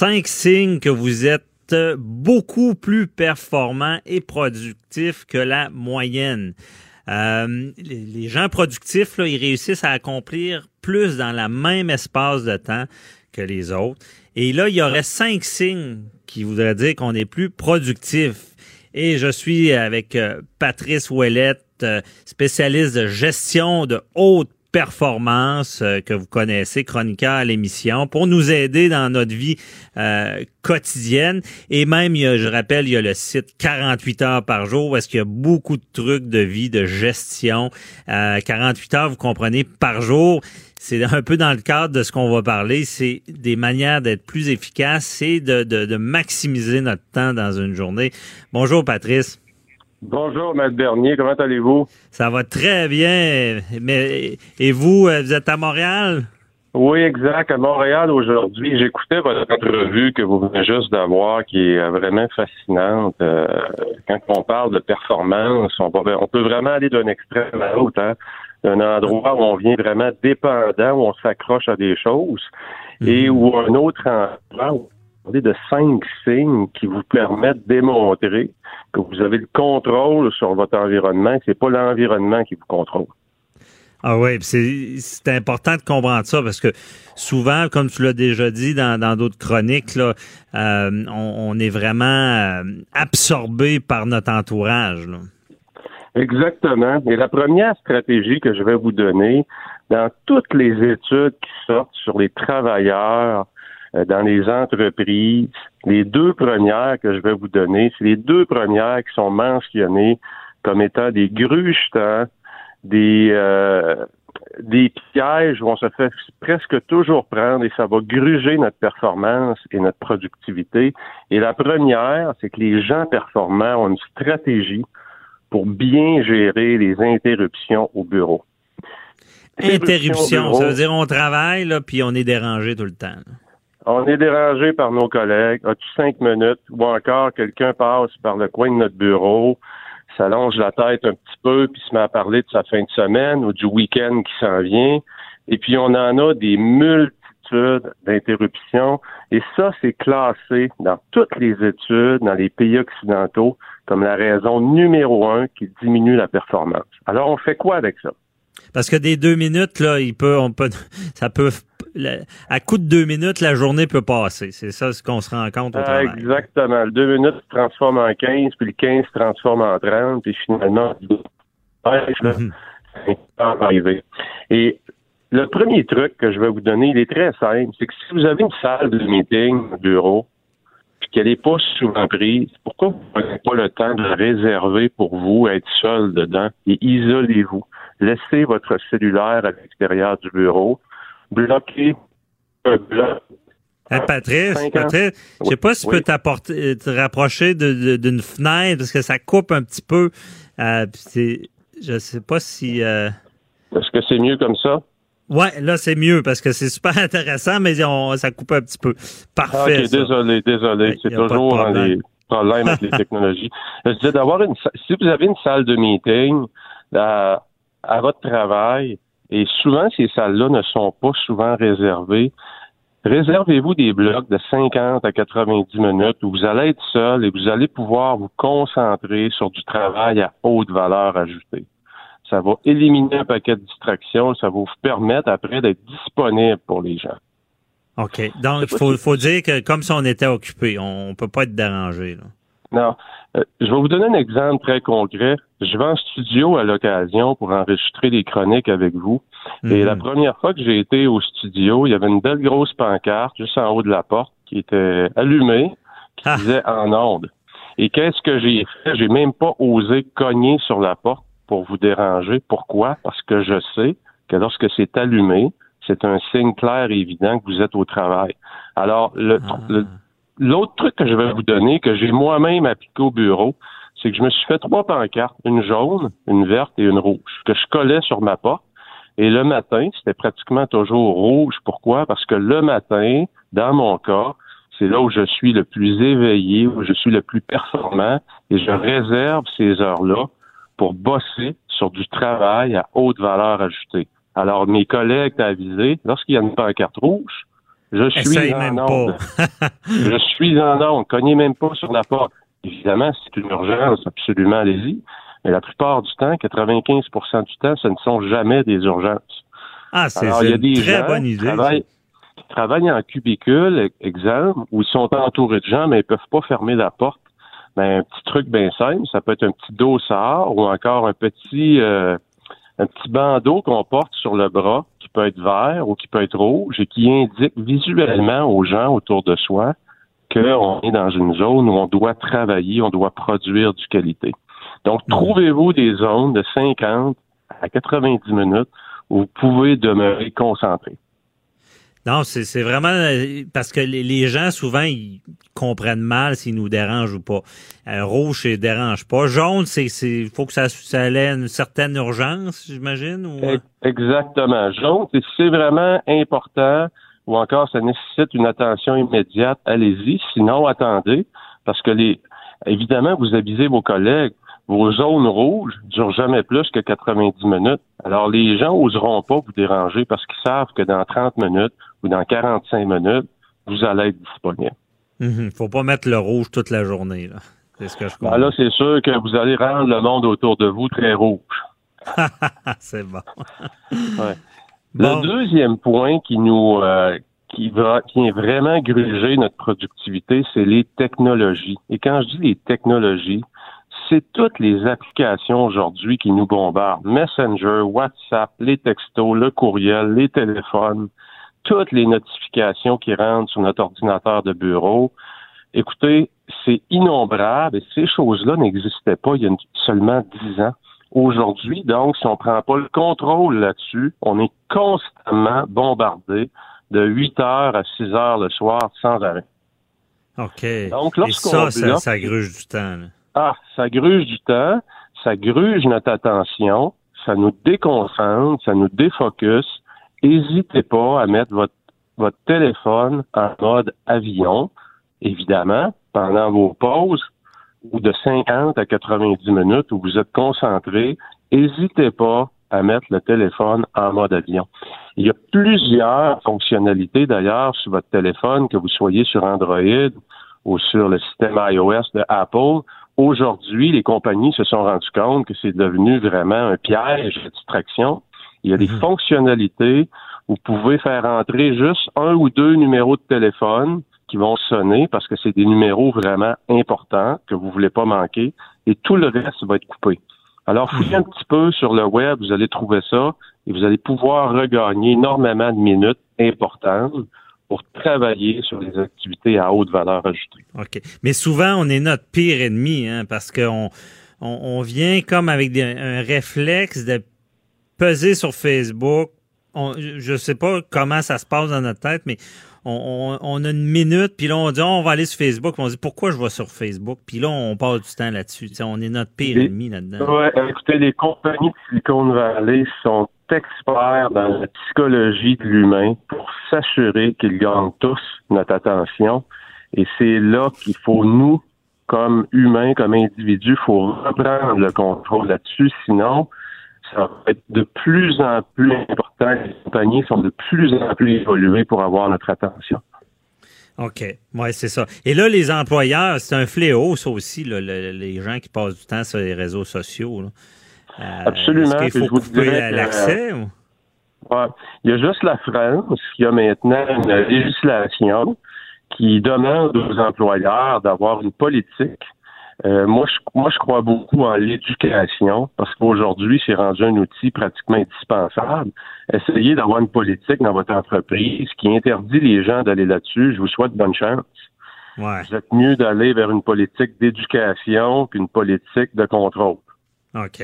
cinq signes que vous êtes beaucoup plus performant et productif que la moyenne. Euh, les, gens productifs, ils réussissent à accomplir plus dans la même espace de temps que les autres. Et là, il y aurait cinq signes qui voudraient dire qu'on est plus productif. Et je suis avec euh, Patrice Ouellette, euh, spécialiste de gestion de haute performance euh, que vous connaissez, chroniqueur à l'émission, pour nous aider dans notre vie euh, quotidienne. Et même, je rappelle, il y a le site 48 heures par jour parce qu'il y a beaucoup de trucs de vie, de gestion. 48 heures, vous comprenez, par jour. C'est un peu dans le cadre de ce qu'on va parler. C'est des manières d'être plus efficace de, de, de maximiser notre temps dans une journée. Bonjour, Patrice. Bonjour, Maître Bernier, comment allez-vous? Ça va très bien. Mais et vous, euh, vous êtes à Montréal? Oui, exact, à Montréal aujourd'hui. J'écoutais votre entrevue que vous venez juste d'avoir, qui est vraiment fascinante. Euh, quand on parle de performance, on, peut vraiment aller d'un extrême à l'autre, hein? d'un endroit où on vient vraiment dépendant, où on s'accroche à des choses, et mhm. où un autre endroit où de cinq signes qui vous permettent de démontrer que vous avez le contrôle sur votre environnement, c'est pas l'environnement qui vous contrôle. Ah oui, c'est important de comprendre ça parce que souvent, comme tu l'as déjà dit dans d'autres chroniques, là, euh, on, est vraiment euh, absorbé par notre entourage. Exactement. Et la première stratégie que je vais vous donner, dans toutes les études qui sortent sur les travailleurs, dans les entreprises. Les deux premières que je vais vous donner, c'est les deux premières qui sont mentionnées comme étant des grugetants, des euh, des pièges où on se fait presque toujours prendre et ça va gruger notre performance et notre productivité. Et la première, c'est que les gens performants ont une stratégie pour bien gérer les interruptions au bureau. Interruption, ça veut dire on travaille là, puis on est dérangé tout le temps. On est dérangé par nos collègues. As-tu cinq minutes? Ou encore, quelqu'un passe par le coin de notre bureau, s'allonge la tête un petit peu, puis se met à parler de sa fin de semaine ou du week-end qui s'en vient. Et puis, on en a des multitudes d'interruptions. Et ça, c'est classé dans toutes les études, dans les pays occidentaux, comme la raison numéro un qui diminue la performance. Alors, on fait quoi avec ça? Parce que des deux minutes, là, il peut, on peut, ça peut, à coup de deux minutes, la journée peut passer. C'est ça ce qu'on se rend compte au travail. Exactement. Le deux minutes se transforme en 15, puis le 15 se transforme en 30, puis finalement, mhm. arriver. Et le premier truc que je vais vous donner, il est très simple. C'est que si vous avez une salle de meeting, bureau, puis qu'elle n'est pas souvent prise, pourquoi vous n'avez pas le temps de la réserver pour vous, être seul dedans et isolez-vous? laissez votre cellulaire à l'extérieur du bureau, bloquez un bloc. Patrice, Patrice, je sais pas si tu peux t'apporter, te rapprocher d'une fenêtre parce que ça coupe un petit peu. Euh, je sais pas si. Euh, Est-ce que c'est mieux comme ça? Ouais, là c'est mieux parce que c'est super intéressant, mais ça coupe un petit peu. Parfait. Ah, désolé, désolé. C'est toujours dans les problèmes avec les technologies. Je disais d'avoir une. Si vous avez une salle de meeting, là, à votre travail, et souvent ces salles-là ne sont pas souvent réservées, réservez-vous des blocs de 50 à 90 minutes où vous allez être seul et vous allez pouvoir vous concentrer sur du travail à haute valeur ajoutée. Ça va éliminer un paquet de distractions, ça va vous permettre après d'être disponible pour les gens. OK. Donc, il faut, faut, dire que comme si on était occupé, on ne peut pas être dérangé. Là. Non. Euh, je vais vous donner un exemple très concret. Je vais en studio à l'occasion pour enregistrer des chroniques avec vous. Et la mhm. première fois que j'ai été au studio, il y avait une belle grosse pancarte juste en haut de la porte qui était allumée, qui ah. disait en onde. Et qu'est-ce que j'ai fait? J'ai même pas osé cogner sur la porte pour vous déranger. Pourquoi? Parce que je sais que lorsque c'est allumé, c'est un signe clair et évident que vous êtes au travail. Alors, le, ah. le L'autre truc que je vais vous donner, que j'ai moi-même appliqué au bureau, c'est que je me suis fait trois pancartes, une jaune, une verte et une rouge, que je collais sur ma porte. Et le matin, c'était pratiquement toujours rouge. Pourquoi? Parce que le matin, dans mon cas, c'est là où je suis le plus éveillé, où je suis le plus performant, et je réserve ces heures-là pour bosser sur du travail à haute valeur ajoutée. Alors, mes collègues t'ont avisé, lorsqu'il y a une pancarte rouge, Je suis en onde. je suis en onde. Cognez même pas sur la porte. Évidemment, c'est une urgence, absolument, allez-y. Mais la plupart du temps, 95% du temps, ce ne sont jamais des urgences. Ah, c'est une très bonne idée. Travaillent, travaillent en cubicule, exemple, où ils sont entourés de gens, mais ils peuvent pas fermer la porte. Ben, un petit truc bien simple, ça peut être un petit dossard ou encore un petit euh, un petit bandeau qu'on porte sur le bras qui peut être vert ou qui peut être rouge et qui indique visuellement aux gens autour de soi qu'on est dans une zone où on doit travailler, on doit produire du qualité. Donc, mhm. trouvez-vous des zones de 50 à 90 minutes où vous pouvez demeurer concentré. Non, c'est vraiment euh, parce que les, gens, souvent, ils comprennent mal s'ils nous dérangent ou pas. Euh, rouge, ça dérange pas. Jaune, c'est il faut que ça, ça ait une certaine urgence, j'imagine. Ou... Euh? Exactement. Jaune, c'est vraiment important ou encore ça nécessite une attention immédiate, allez-y. Sinon, attendez, parce que les évidemment, vous avisez vos collègues vos zones rouges durent jamais plus que 90 minutes. Alors, les gens n'oseront pas vous déranger parce qu'ils savent que dans 30 minutes ou dans 45 minutes, vous allez être disponible. Il mhm. ne faut pas mettre le rouge toute la journée. Là. C'est ce que je ben là, c'est sûr que vous allez rendre le monde autour de vous très rouge. c'est bon. Le deuxième point qui nous euh, qui va qui est vraiment gruger notre productivité, c'est les technologies. Et quand je dis les technologies, c'est toutes les applications aujourd'hui qui nous bombardent. Messenger, WhatsApp, les textos, le courriel, les téléphones, toutes les notifications qui rentrent sur notre ordinateur de bureau. Écoutez, c'est innombrable et ces choses-là n'existaient pas il y a seulement dix ans. Aujourd'hui, donc, si on ne prend pas le contrôle là-dessus, on est constamment bombardé de 8 heures à 6 heures le soir sans arrêt. OK. Donc, et ça, ça, ça gruge du temps. Ah, ça gruge du temps, ça gruge notre attention, ça nous déconcentre, ça nous défocus. N'hésitez pas à mettre votre, votre téléphone en mode avion, évidemment, pendant vos pauses ou de 50 à 90 minutes où vous êtes concentré. N'hésitez pas à mettre le téléphone en mode avion. Il y a plusieurs fonctionnalités d'ailleurs sur votre téléphone, que vous soyez sur Android ou sur le système iOS de Apple, Aujourd'hui, les compagnies se sont rendues compte que c'est devenu vraiment un piège de distraction. Il y a des mhm. fonctionnalités où vous pouvez faire entrer juste un ou deux numéros de téléphone qui vont sonner parce que c'est des numéros vraiment importants que vous voulez pas manquer et tout le reste va être coupé. Alors, fouillez un petit peu sur le web, vous allez trouver ça et vous allez pouvoir regagner énormément de minutes importantes pour travailler sur des activités à haute valeur ajoutée. OK. Mais souvent, on est notre pire ennemi, hein, parce qu'on on, vient comme avec un réflexe de peser sur Facebook. je ne sais pas comment ça se passe dans notre tête, mais on, a une minute, puis là, on dit, on va aller sur Facebook. On dit, pourquoi je vais sur Facebook? Puis là, on passe du temps là-dessus. on est notre pire ennemi là-dedans. Oui, écoutez, les compagnies de Silicon Valley sont experts dans la psychologie de l'humain s'assurer qu'ils gagnent tous notre attention. Et c'est là qu'il faut, nous, comme humains, comme individus, faut reprendre le contrôle là-dessus. Sinon, ça va être de plus en plus important. Les compagnies sont de plus en plus évoluées pour avoir notre attention. OK. Oui, c'est ça. Et là, les employeurs, c'est un fléau, ça aussi, les gens qui passent du temps sur les réseaux sociaux. Euh, Absolument. Est-ce qu'il faut couper l'accès? Il y a juste la France qui a maintenant une législation qui demande aux employeurs d'avoir une politique. Euh, moi, je, moi, je crois beaucoup en l'éducation parce qu'aujourd'hui, c'est rendu un outil pratiquement indispensable. Essayez d'avoir une politique dans votre entreprise qui interdit les gens d'aller là-dessus. Je vous souhaite bonne chance. Ouais. Vous êtes mieux d'aller vers une politique d'éducation qu'une politique de contrôle. OK.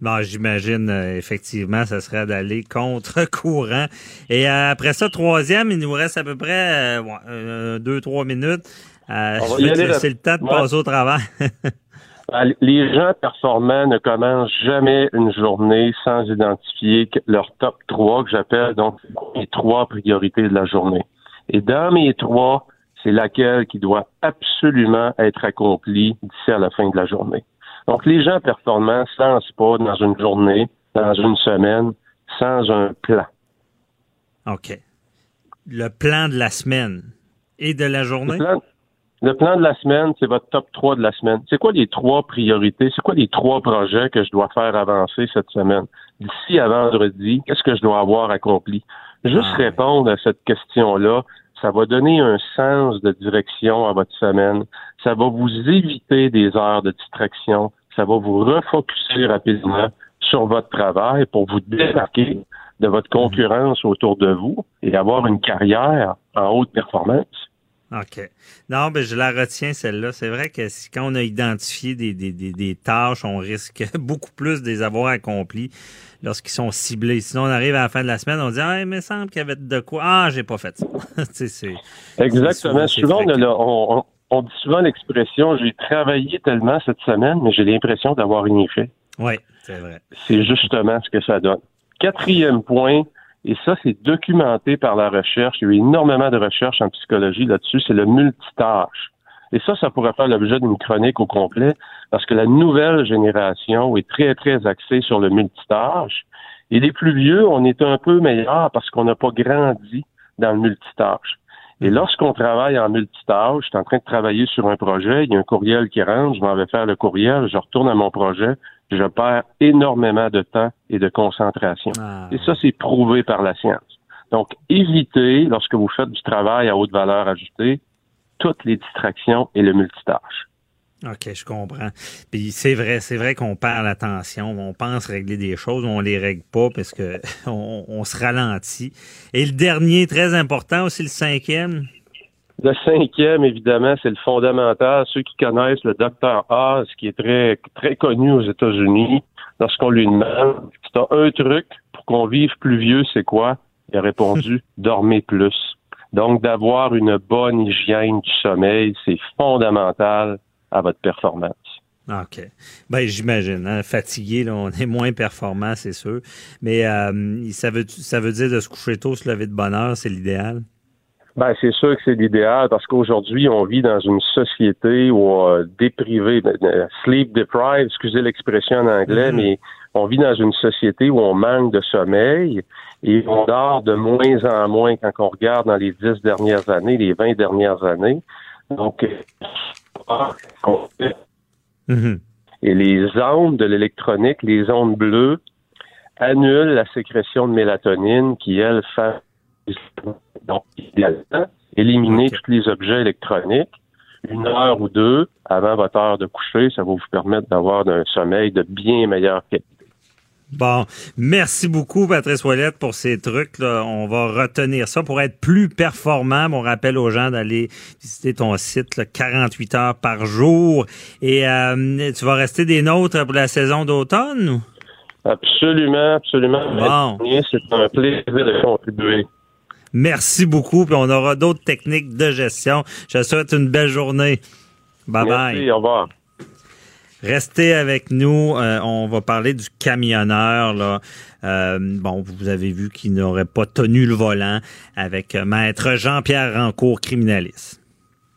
Bon, j'imagine euh, effectivement, ça serait d'aller contre courant. Et euh, après ça, troisième, il nous reste à peu près euh, deux, trois minutes. c'est le temps de passer au travail. Les gens performants ne commencent jamais une journée sans identifier leur top 3 que j'appelle donc les trois priorités de la journée. Et dans mes trois, c'est laquelle qui doit absolument être accomplie d'ici à la fin de la journée. Donc, les gens performants ne se lancent pas dans une journée, dans une semaine, sans un plan. OK. le plan de la semaine et de la journée? Le plan, de la semaine, c'est votre top 3 de la semaine. C'est quoi les trois priorités? C'est quoi les trois projets que je dois faire avancer cette semaine? D'ici à vendredi, qu'est-ce que je dois avoir accompli? Juste ah, répondre à cette question-là, ça va donner un sens de direction à votre semaine. Ça va vous éviter des heures de distraction. Ça va vous refocuser rapidement sur votre travail pour vous démarquer de votre concurrence autour de vous et avoir une carrière en haute performance. OK. Non, ben je la retiens, celle-là. C'est vrai que si, quand on a identifié des, des, des, tâches, on risque beaucoup plus de les avoir accomplies lorsqu'ils sont ciblés. Sinon, on arrive à la fin de la semaine, on dit Ah, il me semble qu'il y avait de quoi. Ah, j'ai pas fait ça. Exactement. souvent, on, on, dit souvent l'expression j'ai travaillé tellement cette semaine, mais j'ai l'impression d'avoir rien fait. Oui, c'est vrai. C'est justement ce que ça donne. Quatrième point, et ça, c'est documenté par la recherche. Il y a eu énormément de recherches en psychologie là-dessus. C'est le multitâche. Et ça, ça pourrait faire l'objet d'une chronique au complet parce que la nouvelle génération est très, très axée sur le multitâche. Et les plus vieux, on est un peu meilleur parce qu'on n'a pas grandi dans le multitâche. Et lorsqu'on travaille en multitâche, je suis en train de travailler sur un projet, il y a un courriel qui rentre, je m'en vais faire le courriel, je retourne à mon projet, je perds énormément de temps et de concentration. Ah. Et ça, c'est prouvé par la science. Donc, évitez, lorsque vous faites du travail à haute valeur ajoutée, toutes les distractions et le multitâche. OK, je comprends. Puis c'est vrai, c'est vrai qu'on perd l'attention. On pense régler des choses, on les règle pas parce que on, se ralentit. Et le dernier, très important aussi, le cinquième? Le cinquième, évidemment, c'est le fondamental. Ceux qui connaissent le docteur Oz, qui est très, très connu aux États-Unis, lorsqu'on lui demande, c'est un truc pour qu'on vive plus vieux, c'est quoi? Il a répondu, dormez plus. Donc, d'avoir une bonne hygiène du sommeil, c'est fondamental à votre performance. OK. Ben, j'imagine. Hein? Fatigué, là, on est moins performant, c'est sûr. Mais euh, ça, veut, ça veut dire de se coucher tôt, se lever de bonne heure, c'est l'idéal? Ben, c'est sûr que c'est l'idéal parce qu'aujourd'hui, on vit dans une société où euh, déprivé, ben, euh, sleep deprived, excusez l'expression en anglais, mm-hmm. mais on vit dans une société où on manque de sommeil et on dort de moins en moins quand on regarde dans les dix dernières années, les vingt dernières années. Donc, mm-hmm. et les ondes de l'électronique, les ondes bleues, annulent la sécrétion de mélatonine qui, elle, fait donc, idéalement, éliminer tous les objets électroniques une heure ou deux avant votre heure de coucher, ça va vous permettre d'avoir un sommeil de bien meilleure qualité. Bon, merci beaucoup, Patrice Ouellette, pour ces trucs. Là. On va retenir ça pour être plus performant. On rappelle aux gens d'aller visiter ton site 48 heures par jour. Et euh, tu vas rester des nôtres pour la saison d'automne? Absolument, absolument. Bon. C'est un plaisir de contribuer. Merci beaucoup. Puis on aura d'autres techniques de gestion. Je te souhaite une belle journée. Bye bye. Merci, au revoir. Restez avec nous. Euh, on va parler du camionneur. Là. Euh, bon, vous avez vu qu'il n'aurait pas tenu le volant avec Maître Jean-Pierre Rancourt, criminaliste.